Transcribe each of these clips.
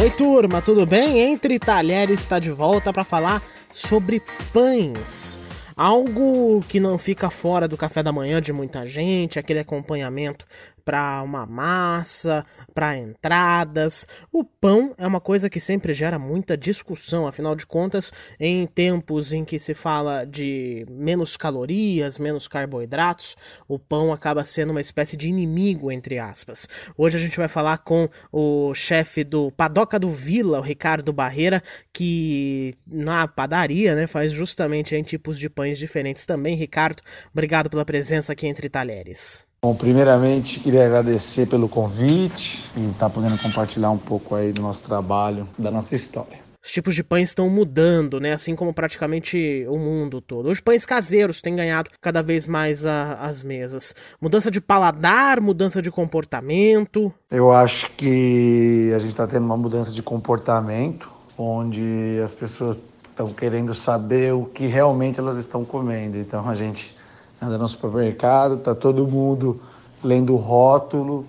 Oi, turma, tudo bem? Entre Talheres está de volta para falar sobre pães. Algo que não fica fora do café da manhã de muita gente, aquele acompanhamento para uma massa, para entradas. O pão é uma coisa que sempre gera muita discussão, afinal de contas, em tempos em que se fala de menos calorias, menos carboidratos, o pão acaba sendo uma espécie de inimigo, entre aspas. Hoje a gente vai falar com o chefe do Padoca do Vila, o Ricardo Barreira, que na padaria né, faz justamente em tipos de pães diferentes também. Ricardo, obrigado pela presença aqui entre talheres. Bom, primeiramente queria agradecer pelo convite e estar tá podendo compartilhar um pouco aí do nosso trabalho, da nossa história. Os tipos de pães estão mudando, né? Assim como praticamente o mundo todo. Os pães caseiros têm ganhado cada vez mais a, as mesas. Mudança de paladar, mudança de comportamento. Eu acho que a gente está tendo uma mudança de comportamento, onde as pessoas estão querendo saber o que realmente elas estão comendo. Então a gente anda no supermercado, tá todo mundo lendo o rótulo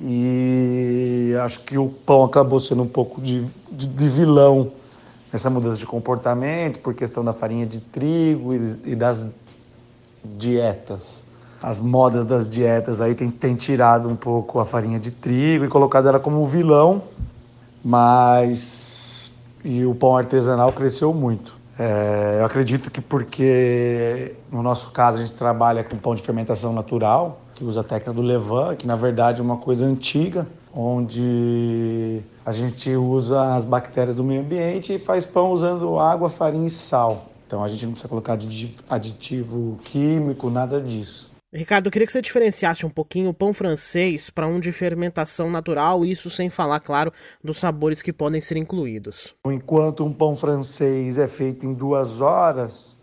e acho que o pão acabou sendo um pouco de, de, de vilão nessa mudança de comportamento por questão da farinha de trigo e, e das dietas. As modas das dietas aí tem, tem tirado um pouco a farinha de trigo e colocado ela como vilão, mas e o pão artesanal cresceu muito. É, eu acredito que porque, no nosso caso, a gente trabalha com pão de fermentação natural, que usa a técnica do levain, que na verdade é uma coisa antiga, onde a gente usa as bactérias do meio ambiente e faz pão usando água, farinha e sal. Então a gente não precisa colocar aditivo químico, nada disso. Ricardo, eu queria que você diferenciasse um pouquinho o pão francês para um de fermentação natural, isso sem falar, claro, dos sabores que podem ser incluídos. Enquanto um pão francês é feito em duas horas,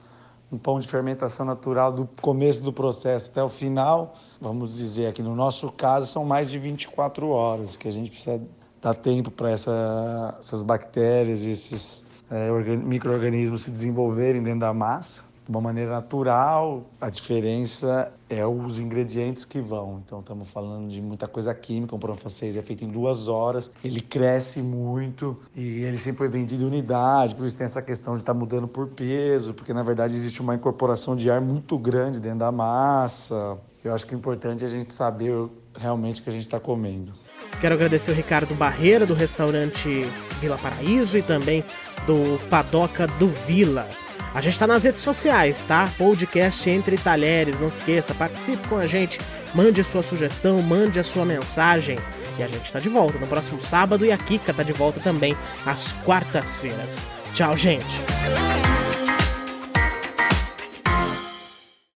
um pão de fermentação natural do começo do processo até o final, vamos dizer aqui no nosso caso, são mais de 24 horas que a gente precisa dar tempo para essa, essas bactérias, esses é, micro-organismos se desenvolverem dentro da massa de uma maneira natural. A diferença é os ingredientes que vão. Então, estamos falando de muita coisa química. Um pão francês é feito em duas horas, ele cresce muito e ele sempre foi vendido em unidade. Por isso tem essa questão de estar tá mudando por peso, porque na verdade existe uma incorporação de ar muito grande dentro da massa. Eu acho que é importante a gente saber realmente o que a gente está comendo. Quero agradecer o Ricardo Barreira, do restaurante Vila Paraíso, e também do Padoca do Vila. A gente tá nas redes sociais, tá? Podcast Entre Talheres, não esqueça, participe com a gente, mande a sua sugestão, mande a sua mensagem. E a gente tá de volta no próximo sábado e a Kika tá de volta também às quartas-feiras. Tchau, gente!